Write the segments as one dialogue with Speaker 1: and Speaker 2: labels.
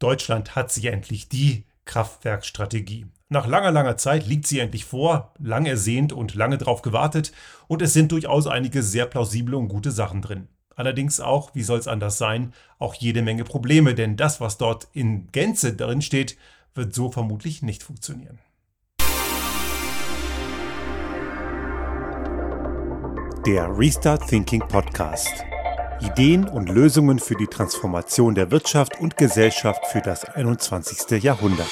Speaker 1: Deutschland hat sie endlich, die Kraftwerkstrategie. Nach langer, langer Zeit liegt sie endlich vor, lang ersehnt und lange drauf gewartet und es sind durchaus einige sehr plausible und gute Sachen drin. Allerdings auch, wie soll es anders sein, auch jede Menge Probleme, denn das, was dort in Gänze drin steht, wird so vermutlich nicht funktionieren.
Speaker 2: Der Restart Thinking Podcast. Ideen und Lösungen für die Transformation der Wirtschaft und Gesellschaft für das 21. Jahrhundert.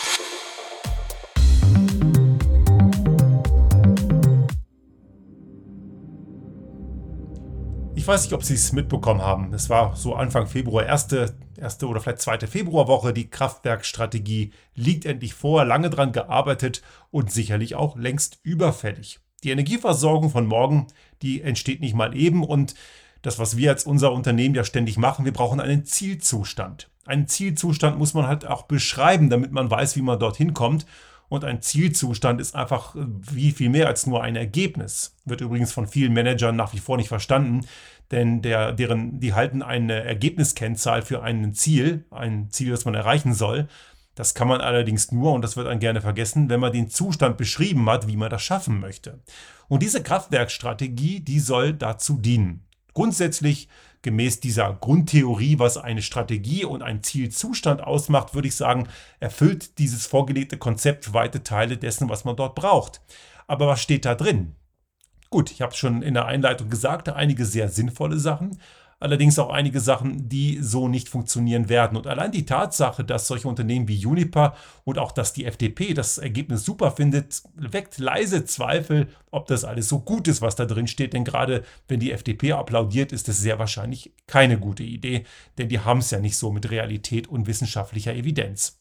Speaker 1: Ich weiß nicht, ob Sie es mitbekommen haben. Es war so Anfang Februar, erste, erste oder vielleicht zweite Februarwoche. Die Kraftwerkstrategie liegt endlich vor, lange dran gearbeitet und sicherlich auch längst überfällig. Die Energieversorgung von morgen, die entsteht nicht mal eben und das, was wir als unser Unternehmen ja ständig machen, wir brauchen einen Zielzustand. Einen Zielzustand muss man halt auch beschreiben, damit man weiß, wie man dorthin kommt. Und ein Zielzustand ist einfach äh, wie viel mehr als nur ein Ergebnis. Wird übrigens von vielen Managern nach wie vor nicht verstanden, denn der, deren, die halten eine Ergebniskennzahl für ein Ziel, ein Ziel, das man erreichen soll. Das kann man allerdings nur, und das wird dann gerne vergessen, wenn man den Zustand beschrieben hat, wie man das schaffen möchte. Und diese Kraftwerkstrategie, die soll dazu dienen. Grundsätzlich gemäß dieser Grundtheorie, was eine Strategie und ein Zielzustand ausmacht, würde ich sagen, erfüllt dieses vorgelegte Konzept weite Teile dessen, was man dort braucht. Aber was steht da drin? Gut, ich habe es schon in der Einleitung gesagt, einige sehr sinnvolle Sachen, allerdings auch einige Sachen, die so nicht funktionieren werden. Und allein die Tatsache, dass solche Unternehmen wie Juniper und auch dass die FDP das Ergebnis super findet, weckt leise Zweifel, ob das alles so gut ist, was da drin steht. Denn gerade wenn die FDP applaudiert, ist das sehr wahrscheinlich keine gute Idee, denn die haben es ja nicht so mit Realität und wissenschaftlicher Evidenz.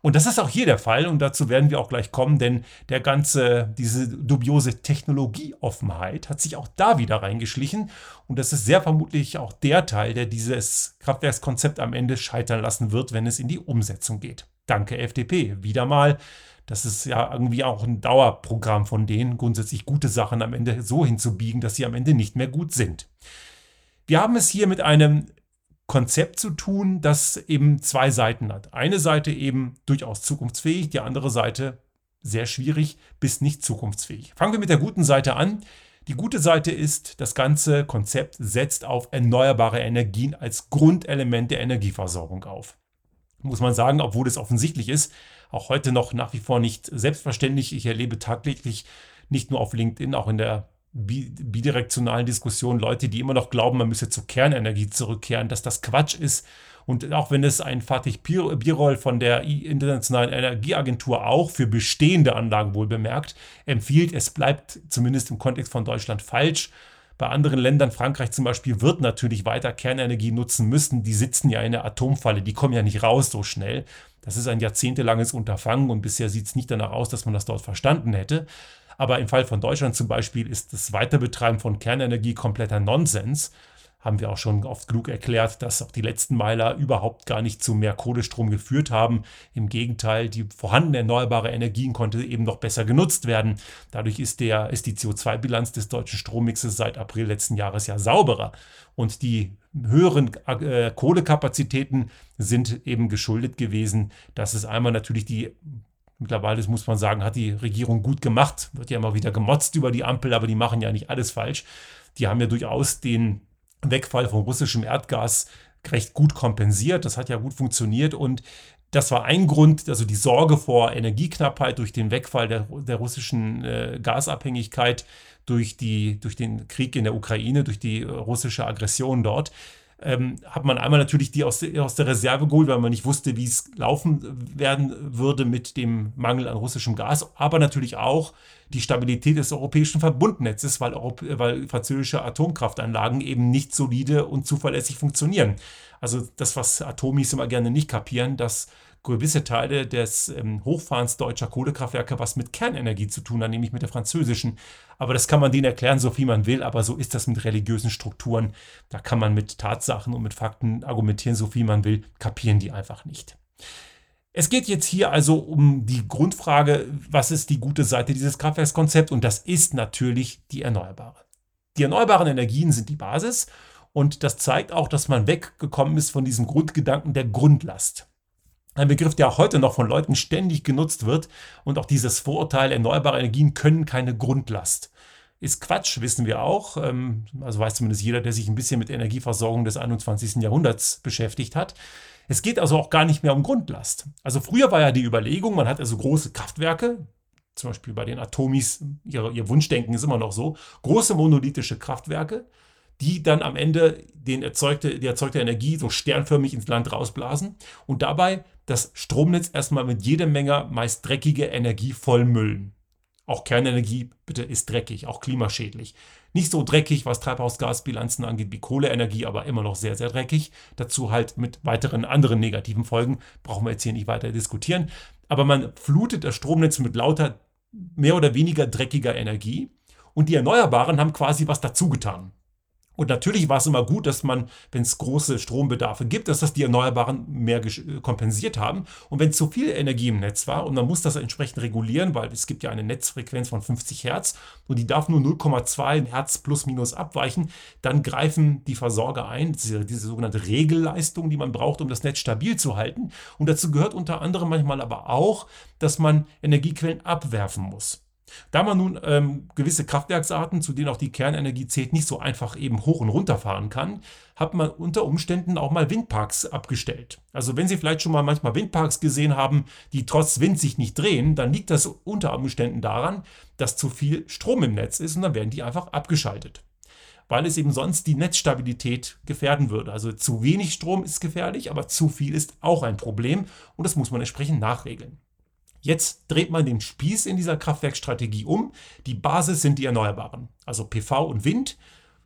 Speaker 1: Und das ist auch hier der Fall und dazu werden wir auch gleich kommen, denn der ganze, diese dubiose Technologieoffenheit hat sich auch da wieder reingeschlichen und das ist sehr vermutlich auch der Teil, der dieses Kraftwerkskonzept am Ende scheitern lassen wird, wenn es in die Umsetzung geht. Danke FDP, wieder mal. Das ist ja irgendwie auch ein Dauerprogramm von denen, grundsätzlich gute Sachen am Ende so hinzubiegen, dass sie am Ende nicht mehr gut sind. Wir haben es hier mit einem Konzept zu tun, das eben zwei Seiten hat. Eine Seite eben durchaus zukunftsfähig, die andere Seite sehr schwierig bis nicht zukunftsfähig. Fangen wir mit der guten Seite an. Die gute Seite ist, das ganze Konzept setzt auf erneuerbare Energien als Grundelement der Energieversorgung auf. Muss man sagen, obwohl es offensichtlich ist, auch heute noch nach wie vor nicht selbstverständlich. Ich erlebe tagtäglich nicht nur auf LinkedIn, auch in der bidirektionalen Diskussionen Leute, die immer noch glauben, man müsse zur Kernenergie zurückkehren, dass das Quatsch ist. Und auch wenn es ein Fatih Birol von der Internationalen Energieagentur auch für bestehende Anlagen wohl bemerkt, empfiehlt, es bleibt zumindest im Kontext von Deutschland falsch. Bei anderen Ländern, Frankreich zum Beispiel, wird natürlich weiter Kernenergie nutzen müssen. Die sitzen ja in der Atomfalle, die kommen ja nicht raus so schnell. Das ist ein jahrzehntelanges Unterfangen und bisher sieht es nicht danach aus, dass man das dort verstanden hätte. Aber im Fall von Deutschland zum Beispiel ist das Weiterbetreiben von Kernenergie kompletter Nonsens. Haben wir auch schon oft genug erklärt, dass auch die letzten Meiler überhaupt gar nicht zu mehr Kohlestrom geführt haben. Im Gegenteil, die vorhandene erneuerbare Energien konnte eben noch besser genutzt werden. Dadurch ist, der, ist die CO2-Bilanz des deutschen Strommixes seit April letzten Jahres ja sauberer. Und die höheren äh, Kohlekapazitäten sind eben geschuldet gewesen, dass es einmal natürlich die Mittlerweile, das muss man sagen, hat die Regierung gut gemacht. Wird ja immer wieder gemotzt über die Ampel, aber die machen ja nicht alles falsch. Die haben ja durchaus den Wegfall von russischem Erdgas recht gut kompensiert. Das hat ja gut funktioniert und das war ein Grund, also die Sorge vor Energieknappheit durch den Wegfall der, der russischen äh, Gasabhängigkeit, durch, die, durch den Krieg in der Ukraine, durch die russische Aggression dort ähm, hat man einmal natürlich die aus, aus der Reserve geholt, weil man nicht wusste, wie es laufen werden würde mit dem Mangel an russischem Gas, aber natürlich auch die Stabilität des europäischen Verbundnetzes, weil, weil französische Atomkraftanlagen eben nicht solide und zuverlässig funktionieren. Also das, was Atomis immer gerne nicht kapieren, dass gewisse Teile des ähm, Hochfahrens deutscher Kohlekraftwerke was mit Kernenergie zu tun haben, nämlich mit der französischen. Aber das kann man denen erklären, so viel man will, aber so ist das mit religiösen Strukturen. Da kann man mit Tatsachen und mit Fakten argumentieren, so viel man will, kapieren die einfach nicht. Es geht jetzt hier also um die Grundfrage, was ist die gute Seite dieses Kraftwerkskonzepts? Und das ist natürlich die Erneuerbare. Die erneuerbaren Energien sind die Basis und das zeigt auch, dass man weggekommen ist von diesem Grundgedanken der Grundlast. Ein Begriff, der auch heute noch von Leuten ständig genutzt wird und auch dieses Vorurteil, erneuerbare Energien können keine Grundlast. Ist Quatsch, wissen wir auch. Ähm, also weiß zumindest jeder, der sich ein bisschen mit Energieversorgung des 21. Jahrhunderts beschäftigt hat. Es geht also auch gar nicht mehr um Grundlast. Also früher war ja die Überlegung, man hat also große Kraftwerke, zum Beispiel bei den Atomis, ihr, ihr Wunschdenken ist immer noch so, große monolithische Kraftwerke, die dann am Ende den erzeugte, die erzeugte Energie so sternförmig ins Land rausblasen und dabei das Stromnetz erstmal mit jeder Menge meist dreckige Energie vollmüllen. Auch Kernenergie, bitte, ist dreckig, auch klimaschädlich. Nicht so dreckig, was Treibhausgasbilanzen angeht wie Kohleenergie, aber immer noch sehr, sehr dreckig. Dazu halt mit weiteren anderen negativen Folgen. Brauchen wir jetzt hier nicht weiter diskutieren. Aber man flutet das Stromnetz mit lauter mehr oder weniger dreckiger Energie. Und die Erneuerbaren haben quasi was dazu getan. Und natürlich war es immer gut, dass man, wenn es große Strombedarfe gibt, dass das die Erneuerbaren mehr äh, kompensiert haben. Und wenn zu viel Energie im Netz war und man muss das entsprechend regulieren, weil es gibt ja eine Netzfrequenz von 50 Hertz und die darf nur 0,2 Hertz plus minus abweichen, dann greifen die Versorger ein, diese, diese sogenannte Regelleistung, die man braucht, um das Netz stabil zu halten. Und dazu gehört unter anderem manchmal aber auch, dass man Energiequellen abwerfen muss. Da man nun ähm, gewisse Kraftwerksarten, zu denen auch die Kernenergie zählt, nicht so einfach eben hoch und runter fahren kann, hat man unter Umständen auch mal Windparks abgestellt. Also wenn Sie vielleicht schon mal manchmal Windparks gesehen haben, die trotz Wind sich nicht drehen, dann liegt das unter Umständen daran, dass zu viel Strom im Netz ist und dann werden die einfach abgeschaltet. Weil es eben sonst die Netzstabilität gefährden würde. Also zu wenig Strom ist gefährlich, aber zu viel ist auch ein Problem und das muss man entsprechend nachregeln. Jetzt dreht man den Spieß in dieser Kraftwerkstrategie um. Die Basis sind die Erneuerbaren, also PV und Wind.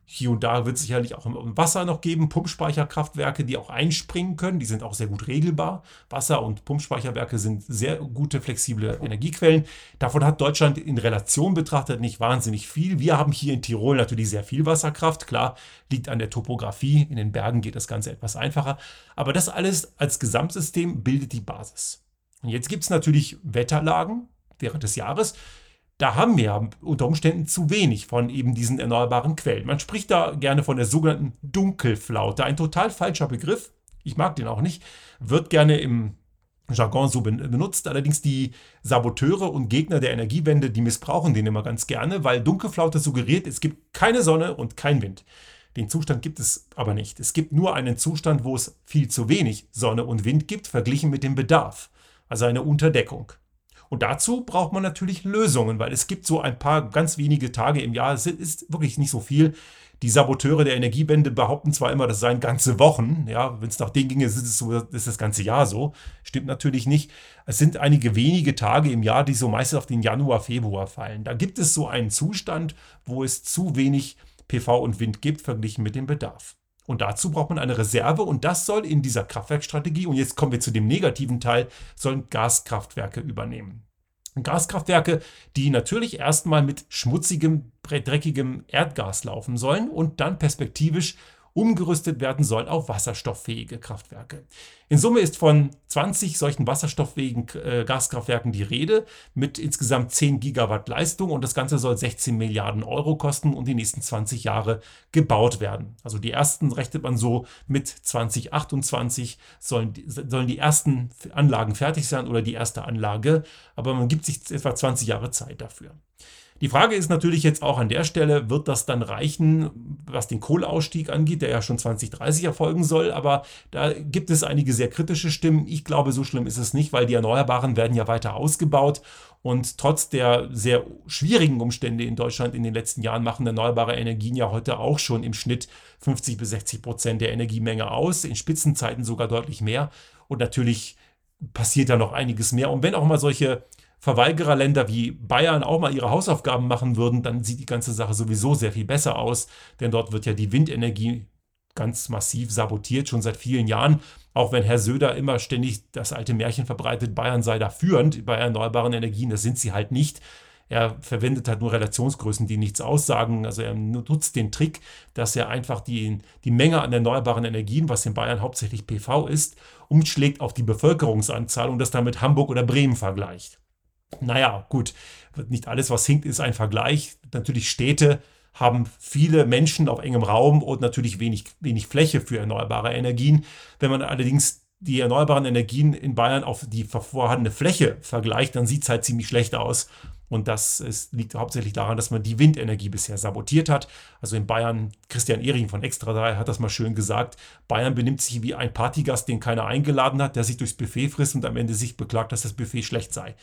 Speaker 1: Hier und da wird es sicherlich auch im Wasser noch geben, Pumpspeicherkraftwerke, die auch einspringen können. Die sind auch sehr gut regelbar. Wasser- und Pumpspeicherwerke sind sehr gute, flexible Energiequellen. Davon hat Deutschland in Relation betrachtet nicht wahnsinnig viel. Wir haben hier in Tirol natürlich sehr viel Wasserkraft. Klar, liegt an der Topografie. In den Bergen geht das Ganze etwas einfacher. Aber das alles als Gesamtsystem bildet die Basis. Und jetzt gibt es natürlich Wetterlagen während des Jahres. Da haben wir unter Umständen zu wenig von eben diesen erneuerbaren Quellen. Man spricht da gerne von der sogenannten Dunkelflaute. Ein total falscher Begriff. Ich mag den auch nicht. Wird gerne im Jargon so benutzt. Allerdings die Saboteure und Gegner der Energiewende, die missbrauchen den immer ganz gerne, weil Dunkelflaute suggeriert, es gibt keine Sonne und kein Wind. Den Zustand gibt es aber nicht. Es gibt nur einen Zustand, wo es viel zu wenig Sonne und Wind gibt, verglichen mit dem Bedarf also eine Unterdeckung. Und dazu braucht man natürlich Lösungen, weil es gibt so ein paar ganz wenige Tage im Jahr, es ist wirklich nicht so viel. Die Saboteure der Energiewende behaupten zwar immer, das seien ganze Wochen, ja, wenn es nach denen ginge, ist es so, ist das ganze Jahr so. Stimmt natürlich nicht. Es sind einige wenige Tage im Jahr, die so meistens auf den Januar, Februar fallen. Da gibt es so einen Zustand, wo es zu wenig PV und Wind gibt, verglichen mit dem Bedarf. Und dazu braucht man eine Reserve und das soll in dieser Kraftwerkstrategie, und jetzt kommen wir zu dem negativen Teil, sollen Gaskraftwerke übernehmen. Gaskraftwerke, die natürlich erstmal mit schmutzigem, dreckigem Erdgas laufen sollen und dann perspektivisch umgerüstet werden sollen auf wasserstofffähige Kraftwerke. In Summe ist von 20 solchen wasserstofffähigen äh, Gaskraftwerken die Rede mit insgesamt 10 Gigawatt Leistung und das Ganze soll 16 Milliarden Euro kosten und die nächsten 20 Jahre gebaut werden. Also die ersten rechnet man so mit 2028 sollen, sollen die ersten Anlagen fertig sein oder die erste Anlage, aber man gibt sich etwa 20 Jahre Zeit dafür. Die Frage ist natürlich jetzt auch an der Stelle, wird das dann reichen, was den Kohleausstieg angeht, der ja schon 2030 erfolgen soll, aber da gibt es einige sehr kritische Stimmen. Ich glaube, so schlimm ist es nicht, weil die Erneuerbaren werden ja weiter ausgebaut und trotz der sehr schwierigen Umstände in Deutschland in den letzten Jahren machen erneuerbare Energien ja heute auch schon im Schnitt 50 bis 60 Prozent der Energiemenge aus, in Spitzenzeiten sogar deutlich mehr. Und natürlich passiert da noch einiges mehr. Und wenn auch mal solche Verweigererländer wie Bayern auch mal ihre Hausaufgaben machen würden, dann sieht die ganze Sache sowieso sehr viel besser aus, denn dort wird ja die Windenergie ganz massiv sabotiert, schon seit vielen Jahren. Auch wenn Herr Söder immer ständig das alte Märchen verbreitet, Bayern sei da führend bei erneuerbaren Energien, das sind sie halt nicht. Er verwendet halt nur Relationsgrößen, die nichts aussagen. Also er nutzt den Trick, dass er einfach die, die Menge an erneuerbaren Energien, was in Bayern hauptsächlich PV ist, umschlägt auf die Bevölkerungsanzahl und das dann mit Hamburg oder Bremen vergleicht. Naja, gut, nicht alles, was hinkt, ist ein Vergleich. Natürlich Städte haben viele Menschen auf engem Raum und natürlich wenig, wenig Fläche für erneuerbare Energien. Wenn man allerdings die erneuerbaren Energien in Bayern auf die vorhandene Fläche vergleicht, dann sieht es halt ziemlich schlecht aus. Und das ist, liegt hauptsächlich daran, dass man die Windenergie bisher sabotiert hat. Also in Bayern, Christian Ehring von Extra 3 hat das mal schön gesagt, Bayern benimmt sich wie ein Partygast, den keiner eingeladen hat, der sich durchs Buffet frisst und am Ende sich beklagt, dass das Buffet schlecht sei.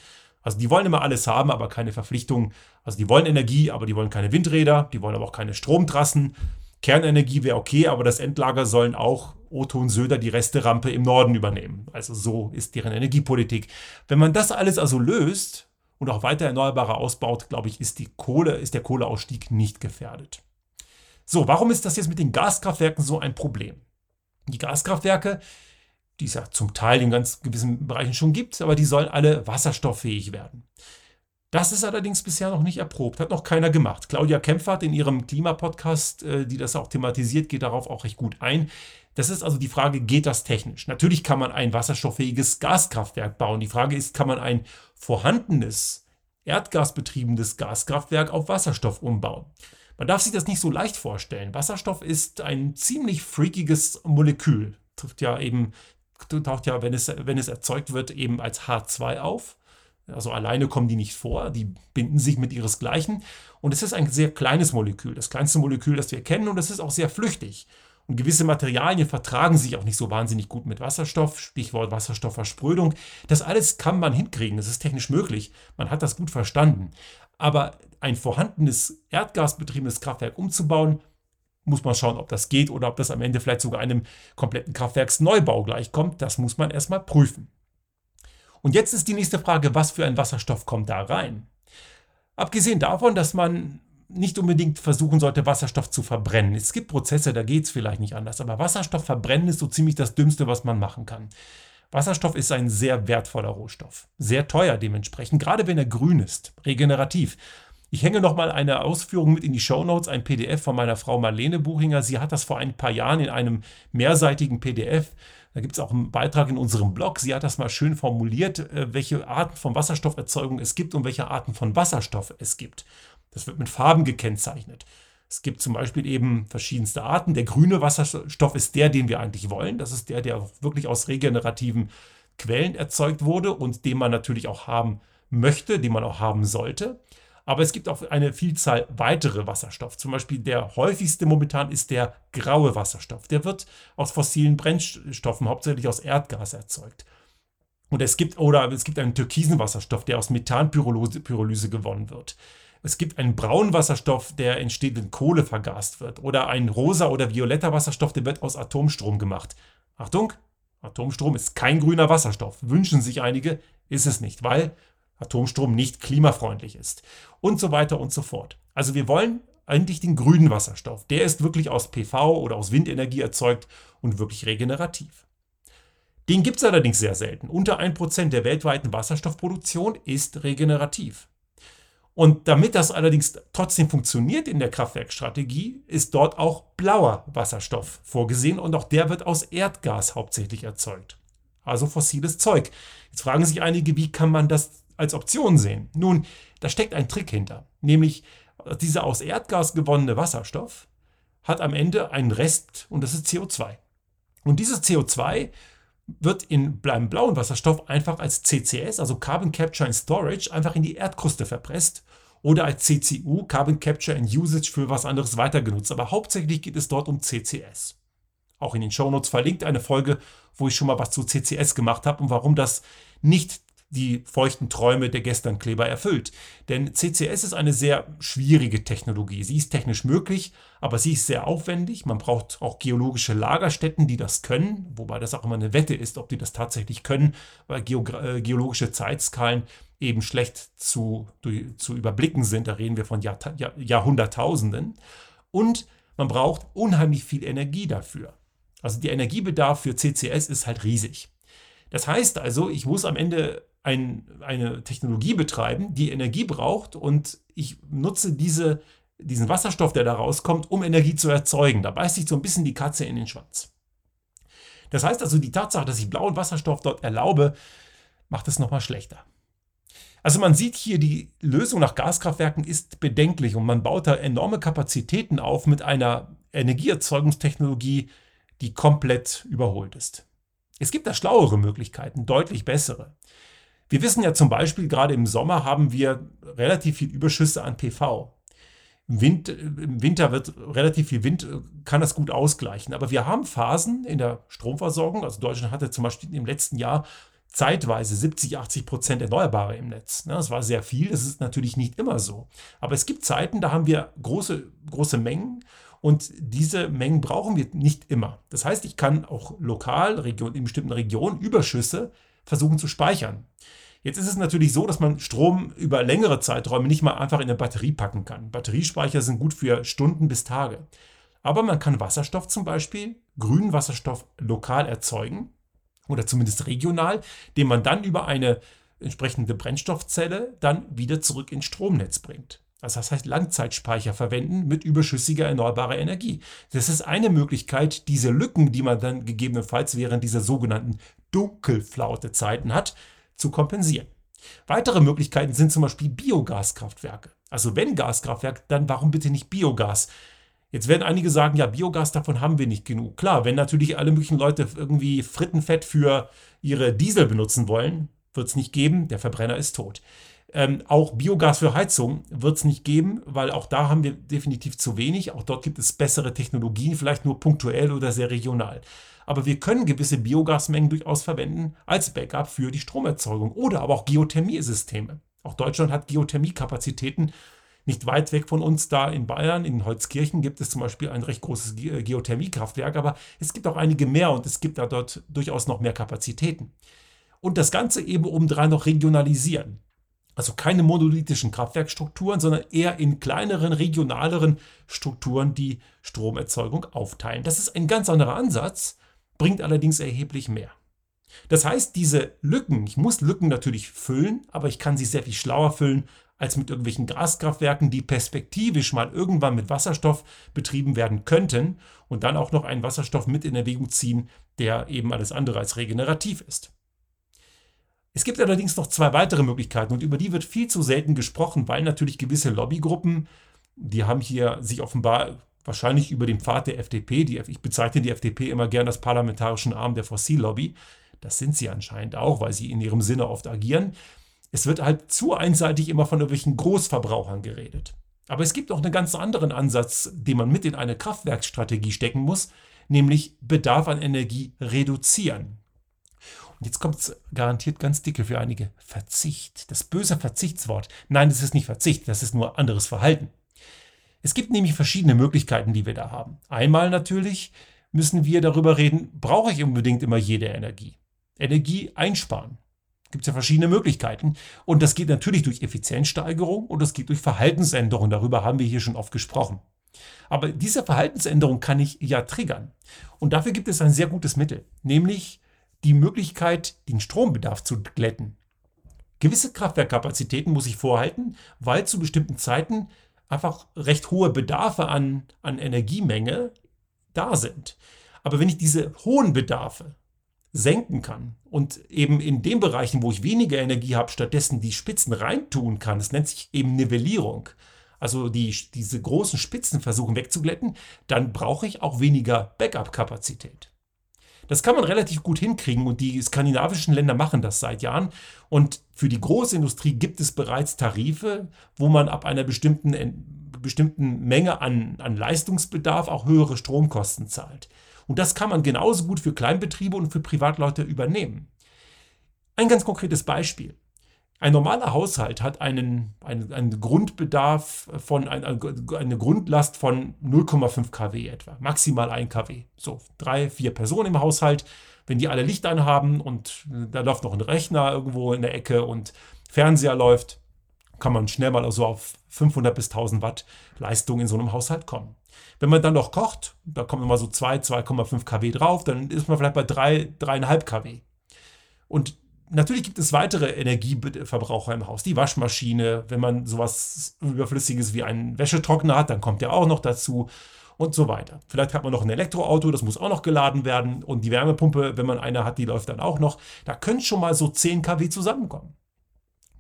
Speaker 1: Also die wollen immer alles haben, aber keine Verpflichtungen. Also die wollen Energie, aber die wollen keine Windräder, die wollen aber auch keine Stromtrassen. Kernenergie wäre okay, aber das Endlager sollen auch Otto und Söder die Resterampe im Norden übernehmen. Also so ist deren Energiepolitik. Wenn man das alles also löst und auch weiter Erneuerbare ausbaut, glaube ich, ist, die Kohle, ist der Kohleausstieg nicht gefährdet. So, warum ist das jetzt mit den Gaskraftwerken so ein Problem? Die Gaskraftwerke die es ja zum Teil in ganz gewissen Bereichen schon gibt, aber die sollen alle wasserstofffähig werden. Das ist allerdings bisher noch nicht erprobt, hat noch keiner gemacht. Claudia Kempfert in ihrem Klimapodcast, äh, die das auch thematisiert, geht darauf auch recht gut ein. Das ist also die Frage, geht das technisch? Natürlich kann man ein wasserstofffähiges Gaskraftwerk bauen. Die Frage ist, kann man ein vorhandenes, erdgasbetriebenes Gaskraftwerk auf Wasserstoff umbauen? Man darf sich das nicht so leicht vorstellen. Wasserstoff ist ein ziemlich freakiges Molekül. Trifft ja eben taucht ja, wenn es, wenn es erzeugt wird, eben als H2 auf. Also alleine kommen die nicht vor, die binden sich mit ihresgleichen. Und es ist ein sehr kleines Molekül, das kleinste Molekül, das wir kennen, und es ist auch sehr flüchtig. Und gewisse Materialien vertragen sich auch nicht so wahnsinnig gut mit Wasserstoff, Stichwort Wasserstoffversprödung. Das alles kann man hinkriegen, das ist technisch möglich. Man hat das gut verstanden. Aber ein vorhandenes erdgasbetriebenes Kraftwerk umzubauen, muss man schauen, ob das geht oder ob das am Ende vielleicht sogar einem kompletten Kraftwerksneubau gleichkommt. Das muss man erstmal prüfen. Und jetzt ist die nächste Frage, was für ein Wasserstoff kommt da rein? Abgesehen davon, dass man nicht unbedingt versuchen sollte, Wasserstoff zu verbrennen. Es gibt Prozesse, da geht es vielleicht nicht anders, aber Wasserstoff verbrennen ist so ziemlich das Dümmste, was man machen kann. Wasserstoff ist ein sehr wertvoller Rohstoff, sehr teuer dementsprechend, gerade wenn er grün ist, regenerativ. Ich hänge noch mal eine Ausführung mit in die Show Notes, ein PDF von meiner Frau Marlene Buchinger. Sie hat das vor ein paar Jahren in einem mehrseitigen PDF. Da gibt es auch einen Beitrag in unserem Blog. Sie hat das mal schön formuliert, äh, welche Arten von Wasserstofferzeugung es gibt und welche Arten von Wasserstoff es gibt. Das wird mit Farben gekennzeichnet. Es gibt zum Beispiel eben verschiedenste Arten. Der grüne Wasserstoff ist der, den wir eigentlich wollen. Das ist der, der wirklich aus regenerativen Quellen erzeugt wurde und den man natürlich auch haben möchte, den man auch haben sollte. Aber es gibt auch eine Vielzahl weitere Wasserstoff. Zum Beispiel der häufigste momentan ist der graue Wasserstoff. Der wird aus fossilen Brennstoffen, hauptsächlich aus Erdgas erzeugt. Und es gibt, oder es gibt einen türkisen Wasserstoff, der aus Methanpyrolyse gewonnen wird. Es gibt einen braunen Wasserstoff, der entsteht, wenn Kohle vergast wird. Oder ein rosa oder violetter Wasserstoff, der wird aus Atomstrom gemacht. Achtung, Atomstrom ist kein grüner Wasserstoff. Wünschen sich einige, ist es nicht, weil Atomstrom nicht klimafreundlich ist und so weiter und so fort. Also wir wollen eigentlich den grünen Wasserstoff. Der ist wirklich aus PV oder aus Windenergie erzeugt und wirklich regenerativ. Den gibt es allerdings sehr selten. Unter 1% der weltweiten Wasserstoffproduktion ist regenerativ. Und damit das allerdings trotzdem funktioniert in der Kraftwerkstrategie, ist dort auch blauer Wasserstoff vorgesehen und auch der wird aus Erdgas hauptsächlich erzeugt. Also fossiles Zeug. Jetzt fragen sich einige, wie kann man das als Option sehen. Nun, da steckt ein Trick hinter, nämlich dieser aus Erdgas gewonnene Wasserstoff hat am Ende einen Rest und das ist CO2. Und dieses CO2 wird in beim blauen Wasserstoff einfach als CCS, also Carbon Capture and Storage, einfach in die Erdkruste verpresst oder als CCU, Carbon Capture and Usage, für was anderes weiter genutzt. Aber hauptsächlich geht es dort um CCS. Auch in den Shownotes verlinkt eine Folge, wo ich schon mal was zu CCS gemacht habe und warum das nicht die feuchten Träume der Gesternkleber erfüllt. Denn CCS ist eine sehr schwierige Technologie. Sie ist technisch möglich, aber sie ist sehr aufwendig. Man braucht auch geologische Lagerstätten, die das können, wobei das auch immer eine Wette ist, ob die das tatsächlich können, weil äh, geologische Zeitskalen eben schlecht zu, zu überblicken sind. Da reden wir von Jahr, Jahr, Jahrhunderttausenden. Und man braucht unheimlich viel Energie dafür. Also der Energiebedarf für CCS ist halt riesig. Das heißt also, ich muss am Ende ein, eine Technologie betreiben, die Energie braucht und ich nutze diese, diesen Wasserstoff, der da rauskommt, um Energie zu erzeugen. Da beißt sich so ein bisschen die Katze in den Schwanz. Das heißt also, die Tatsache, dass ich blauen Wasserstoff dort erlaube, macht es nochmal schlechter. Also man sieht hier, die Lösung nach Gaskraftwerken ist bedenklich und man baut da enorme Kapazitäten auf mit einer Energieerzeugungstechnologie, die komplett überholt ist. Es gibt da schlauere Möglichkeiten, deutlich bessere. Wir wissen ja zum Beispiel, gerade im Sommer haben wir relativ viel Überschüsse an PV. Im, Wind, Im Winter wird relativ viel Wind, kann das gut ausgleichen. Aber wir haben Phasen in der Stromversorgung. Also Deutschland hatte zum Beispiel im letzten Jahr zeitweise 70, 80 Prozent Erneuerbare im Netz. Das war sehr viel, das ist natürlich nicht immer so. Aber es gibt Zeiten, da haben wir große, große Mengen und diese Mengen brauchen wir nicht immer. Das heißt, ich kann auch lokal, Region, in bestimmten Regionen Überschüsse versuchen zu speichern. Jetzt ist es natürlich so, dass man Strom über längere Zeiträume nicht mal einfach in eine Batterie packen kann. Batteriespeicher sind gut für Stunden bis Tage. Aber man kann Wasserstoff zum Beispiel, grünen Wasserstoff lokal erzeugen oder zumindest regional, den man dann über eine entsprechende Brennstoffzelle dann wieder zurück ins Stromnetz bringt. Also das heißt Langzeitspeicher verwenden mit überschüssiger erneuerbarer Energie. Das ist eine Möglichkeit, diese Lücken, die man dann gegebenenfalls während dieser sogenannten Dunkelflaute-Zeiten hat, zu kompensieren. Weitere Möglichkeiten sind zum Beispiel Biogaskraftwerke. Also wenn Gaskraftwerk, dann warum bitte nicht Biogas? Jetzt werden einige sagen, ja, Biogas, davon haben wir nicht genug. Klar, wenn natürlich alle möglichen Leute irgendwie Frittenfett für ihre Diesel benutzen wollen, wird es nicht geben, der Verbrenner ist tot. Ähm, auch Biogas für Heizung wird es nicht geben, weil auch da haben wir definitiv zu wenig. Auch dort gibt es bessere Technologien, vielleicht nur punktuell oder sehr regional aber wir können gewisse Biogasmengen durchaus verwenden als Backup für die Stromerzeugung oder aber auch Geothermiesysteme. Auch Deutschland hat Geothermiekapazitäten. Nicht weit weg von uns, da in Bayern, in Holzkirchen, gibt es zum Beispiel ein recht großes äh, Geothermiekraftwerk, aber es gibt auch einige mehr und es gibt da dort durchaus noch mehr Kapazitäten. Und das Ganze eben obendrein noch regionalisieren. Also keine monolithischen Kraftwerkstrukturen, sondern eher in kleineren, regionaleren Strukturen die Stromerzeugung aufteilen. Das ist ein ganz anderer Ansatz bringt allerdings erheblich mehr. Das heißt, diese Lücken, ich muss Lücken natürlich füllen, aber ich kann sie sehr viel schlauer füllen als mit irgendwelchen Gaskraftwerken, die perspektivisch mal irgendwann mit Wasserstoff betrieben werden könnten und dann auch noch einen Wasserstoff mit in Erwägung ziehen, der eben alles andere als regenerativ ist. Es gibt allerdings noch zwei weitere Möglichkeiten und über die wird viel zu selten gesprochen, weil natürlich gewisse Lobbygruppen, die haben hier sich offenbar wahrscheinlich über den Pfad der FDP. Die, ich bezeichne die FDP immer gern als parlamentarischen Arm der Fossillobby. Das sind sie anscheinend auch, weil sie in ihrem Sinne oft agieren. Es wird halt zu einseitig immer von irgendwelchen Großverbrauchern geredet. Aber es gibt auch einen ganz anderen Ansatz, den man mit in eine Kraftwerksstrategie stecken muss, nämlich Bedarf an Energie reduzieren. Und jetzt kommt es garantiert ganz dicke für einige. Verzicht. Das böse Verzichtswort. Nein, das ist nicht Verzicht, das ist nur anderes Verhalten. Es gibt nämlich verschiedene Möglichkeiten, die wir da haben. Einmal natürlich müssen wir darüber reden, brauche ich unbedingt immer jede Energie? Energie einsparen. Gibt es ja verschiedene Möglichkeiten. Und das geht natürlich durch Effizienzsteigerung und das geht durch Verhaltensänderung. Darüber haben wir hier schon oft gesprochen. Aber diese Verhaltensänderung kann ich ja triggern. Und dafür gibt es ein sehr gutes Mittel, nämlich die Möglichkeit, den Strombedarf zu glätten. Gewisse Kraftwerkkapazitäten muss ich vorhalten, weil zu bestimmten Zeiten einfach recht hohe Bedarfe an, an Energiemenge da sind. Aber wenn ich diese hohen Bedarfe senken kann und eben in den Bereichen, wo ich weniger Energie habe, stattdessen die Spitzen reintun kann, das nennt sich eben Nivellierung, also die, diese großen Spitzen versuchen wegzuglätten, dann brauche ich auch weniger Backup-Kapazität. Das kann man relativ gut hinkriegen und die skandinavischen Länder machen das seit Jahren. Und für die Großindustrie gibt es bereits Tarife, wo man ab einer bestimmten, bestimmten Menge an, an Leistungsbedarf auch höhere Stromkosten zahlt. Und das kann man genauso gut für Kleinbetriebe und für Privatleute übernehmen. Ein ganz konkretes Beispiel. Ein normaler Haushalt hat einen, einen, einen Grundbedarf von, ein, eine Grundlast von 0,5 kW etwa, maximal 1 kW. So, drei, vier Personen im Haushalt. Wenn die alle Licht anhaben und da läuft noch ein Rechner irgendwo in der Ecke und Fernseher läuft, kann man schnell mal so auf 500 bis 1000 Watt Leistung in so einem Haushalt kommen. Wenn man dann noch kocht, da kommen immer so 2, 2,5 kW drauf, dann ist man vielleicht bei 3, 3,5 kW. Und Natürlich gibt es weitere Energieverbraucher im Haus. Die Waschmaschine, wenn man sowas Überflüssiges wie einen Wäschetrockner hat, dann kommt der auch noch dazu und so weiter. Vielleicht hat man noch ein Elektroauto, das muss auch noch geladen werden. Und die Wärmepumpe, wenn man eine hat, die läuft dann auch noch. Da können schon mal so 10 kW zusammenkommen.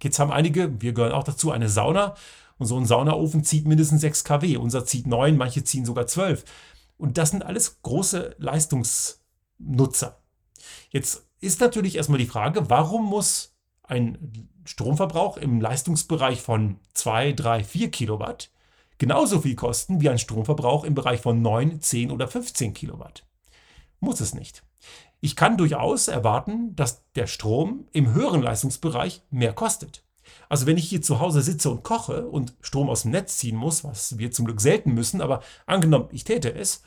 Speaker 1: Jetzt haben einige, wir gehören auch dazu, eine Sauna. Und so ein Saunaofen zieht mindestens 6 kW. Unser zieht 9, manche ziehen sogar 12. Und das sind alles große Leistungsnutzer. Jetzt ist natürlich erstmal die Frage, warum muss ein Stromverbrauch im Leistungsbereich von 2, 3, 4 Kilowatt genauso viel kosten wie ein Stromverbrauch im Bereich von 9, 10 oder 15 Kilowatt? Muss es nicht. Ich kann durchaus erwarten, dass der Strom im höheren Leistungsbereich mehr kostet. Also wenn ich hier zu Hause sitze und koche und Strom aus dem Netz ziehen muss, was wir zum Glück selten müssen, aber angenommen, ich täte es,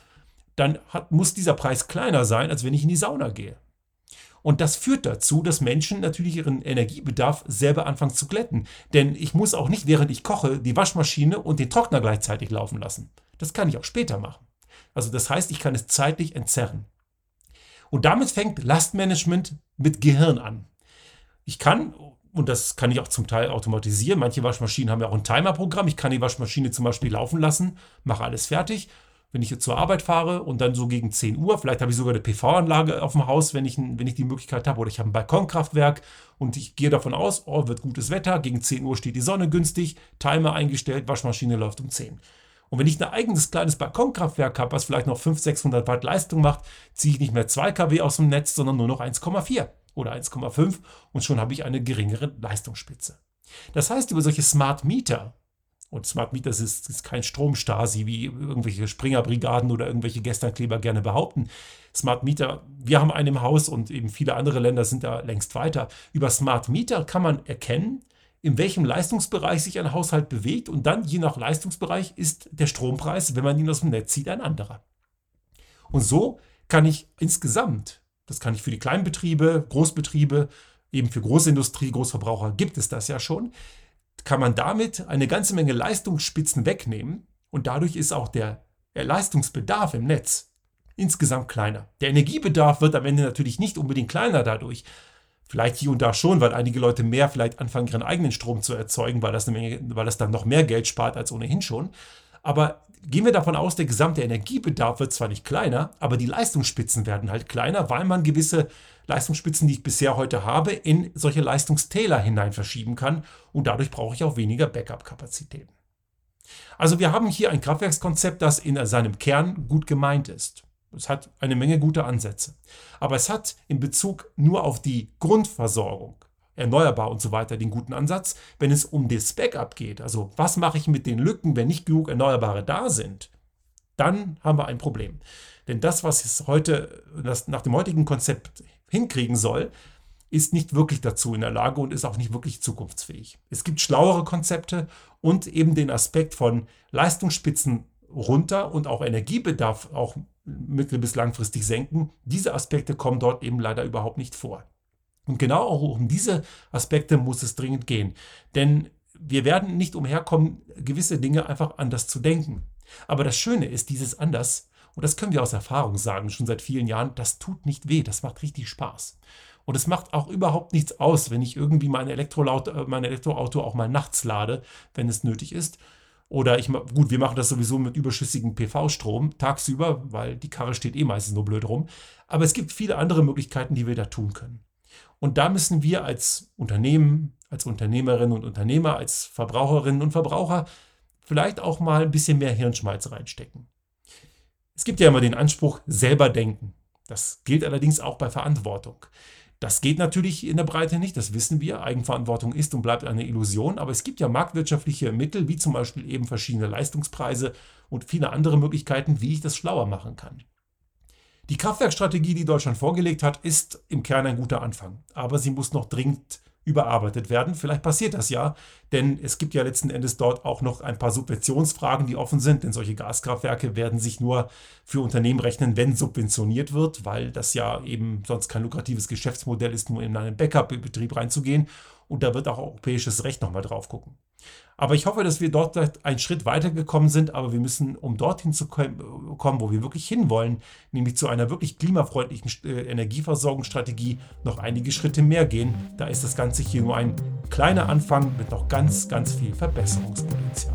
Speaker 1: dann hat, muss dieser Preis kleiner sein, als wenn ich in die Sauna gehe. Und das führt dazu, dass Menschen natürlich ihren Energiebedarf selber anfangen zu glätten. Denn ich muss auch nicht, während ich koche, die Waschmaschine und den Trockner gleichzeitig laufen lassen. Das kann ich auch später machen. Also das heißt, ich kann es zeitlich entzerren. Und damit fängt Lastmanagement mit Gehirn an. Ich kann, und das kann ich auch zum Teil automatisieren, manche Waschmaschinen haben ja auch ein Timerprogramm, ich kann die Waschmaschine zum Beispiel laufen lassen, mache alles fertig wenn ich zur Arbeit fahre und dann so gegen 10 Uhr, vielleicht habe ich sogar eine PV-Anlage auf dem Haus, wenn ich, wenn ich die Möglichkeit habe, oder ich habe ein Balkonkraftwerk und ich gehe davon aus, oh, wird gutes Wetter, gegen 10 Uhr steht die Sonne günstig, Timer eingestellt, Waschmaschine läuft um 10. Und wenn ich ein eigenes kleines Balkonkraftwerk habe, was vielleicht noch 500, 600 Watt Leistung macht, ziehe ich nicht mehr 2 kW aus dem Netz, sondern nur noch 1,4 oder 1,5 und schon habe ich eine geringere Leistungsspitze. Das heißt, über solche Smart Meter und Smart Meters ist, ist kein Stromstasi, wie irgendwelche Springerbrigaden oder irgendwelche Gesternkleber gerne behaupten. Smart Meter, wir haben einen im Haus und eben viele andere Länder sind da längst weiter. Über Smart Meter kann man erkennen, in welchem Leistungsbereich sich ein Haushalt bewegt und dann je nach Leistungsbereich ist der Strompreis, wenn man ihn aus dem Netz zieht, ein anderer. Und so kann ich insgesamt, das kann ich für die Kleinbetriebe, Großbetriebe, eben für Großindustrie, Großverbraucher gibt es das ja schon, kann man damit eine ganze Menge Leistungsspitzen wegnehmen und dadurch ist auch der, Leistungsbedarf im Netz insgesamt kleiner. Der Energiebedarf wird am Ende natürlich nicht unbedingt kleiner dadurch. Vielleicht hier und da schon, weil einige Leute mehr vielleicht anfangen, ihren eigenen Strom zu erzeugen, weil das, eine Menge, weil das dann noch mehr Geld spart als ohnehin schon. Aber gehen wir davon aus, der gesamte Energiebedarf wird zwar nicht kleiner, aber die Leistungsspitzen werden halt kleiner, weil man gewisse Leistungsspitzen, die ich bisher heute habe, in solche Leistungstäler hinein verschieben kann und dadurch brauche ich auch weniger Backup-Kapazitäten. Also wir haben hier ein Kraftwerkskonzept, das in seinem Kern gut gemeint ist. Es hat eine Menge gute Ansätze. Aber es hat in Bezug nur auf die Grundversorgung, erneuerbar und so weiter, den guten Ansatz. Wenn es um das Backup geht, also was mache ich mit den Lücken, wenn nicht genug Erneuerbare da sind, dann haben wir ein Problem. Denn das, was es heute das nach dem heutigen Konzept hinkriegen soll, ist nicht wirklich dazu in der Lage und ist auch nicht wirklich zukunftsfähig. Es gibt schlauere Konzepte und eben den Aspekt von Leistungsspitzen runter und auch Energiebedarf auch mittel- bis langfristig senken. Diese Aspekte kommen dort eben leider überhaupt nicht vor. Und genau auch um diese Aspekte muss es dringend gehen. Denn wir werden nicht umherkommen, gewisse Dinge einfach anders zu denken. Aber das Schöne ist, dieses anders und das können wir aus Erfahrung sagen, schon seit vielen Jahren, das tut nicht weh, das macht richtig Spaß. Und es macht auch überhaupt nichts aus, wenn ich irgendwie mein, äh, mein Elektroauto auch mal nachts lade, wenn es nötig ist. Oder ich, gut, wir machen das sowieso mit überschüssigem PV-Strom tagsüber, weil die Karre steht eh meistens nur blöd rum. Aber es gibt viele andere Möglichkeiten, die wir da tun können. Und da müssen wir als Unternehmen, als Unternehmerinnen und Unternehmer, als Verbraucherinnen und Verbraucher vielleicht auch mal ein bisschen mehr Hirnschmalz reinstecken. Es gibt ja immer den Anspruch, selber denken. Das gilt allerdings auch bei Verantwortung. Das geht natürlich in der Breite nicht, das wissen wir. Eigenverantwortung ist und bleibt eine Illusion, aber es gibt ja marktwirtschaftliche Mittel, wie zum Beispiel eben verschiedene Leistungspreise und viele andere Möglichkeiten, wie ich das schlauer machen kann. Die Kraftwerkstrategie, die Deutschland vorgelegt hat, ist im Kern ein guter Anfang, aber sie muss noch dringend überarbeitet werden. Vielleicht passiert das ja, denn es gibt ja letzten Endes dort auch noch ein paar Subventionsfragen, die offen sind, denn solche Gaskraftwerke werden sich nur für Unternehmen rechnen, wenn subventioniert wird, weil das ja eben sonst kein lukratives Geschäftsmodell ist, nur in einen Backup-Betrieb reinzugehen. Und da wird auch europäisches Recht nochmal drauf gucken. Aber ich hoffe, dass wir dort einen Schritt weitergekommen sind, aber wir müssen, um dorthin zu kommen, wo wir wirklich hinwollen, nämlich zu einer wirklich klimafreundlichen äh, Energieversorgungsstrategie, noch einige Schritte mehr gehen. Da ist das Ganze hier nur ein kleiner Anfang mit noch ganz, ganz viel Verbesserungspotenzial.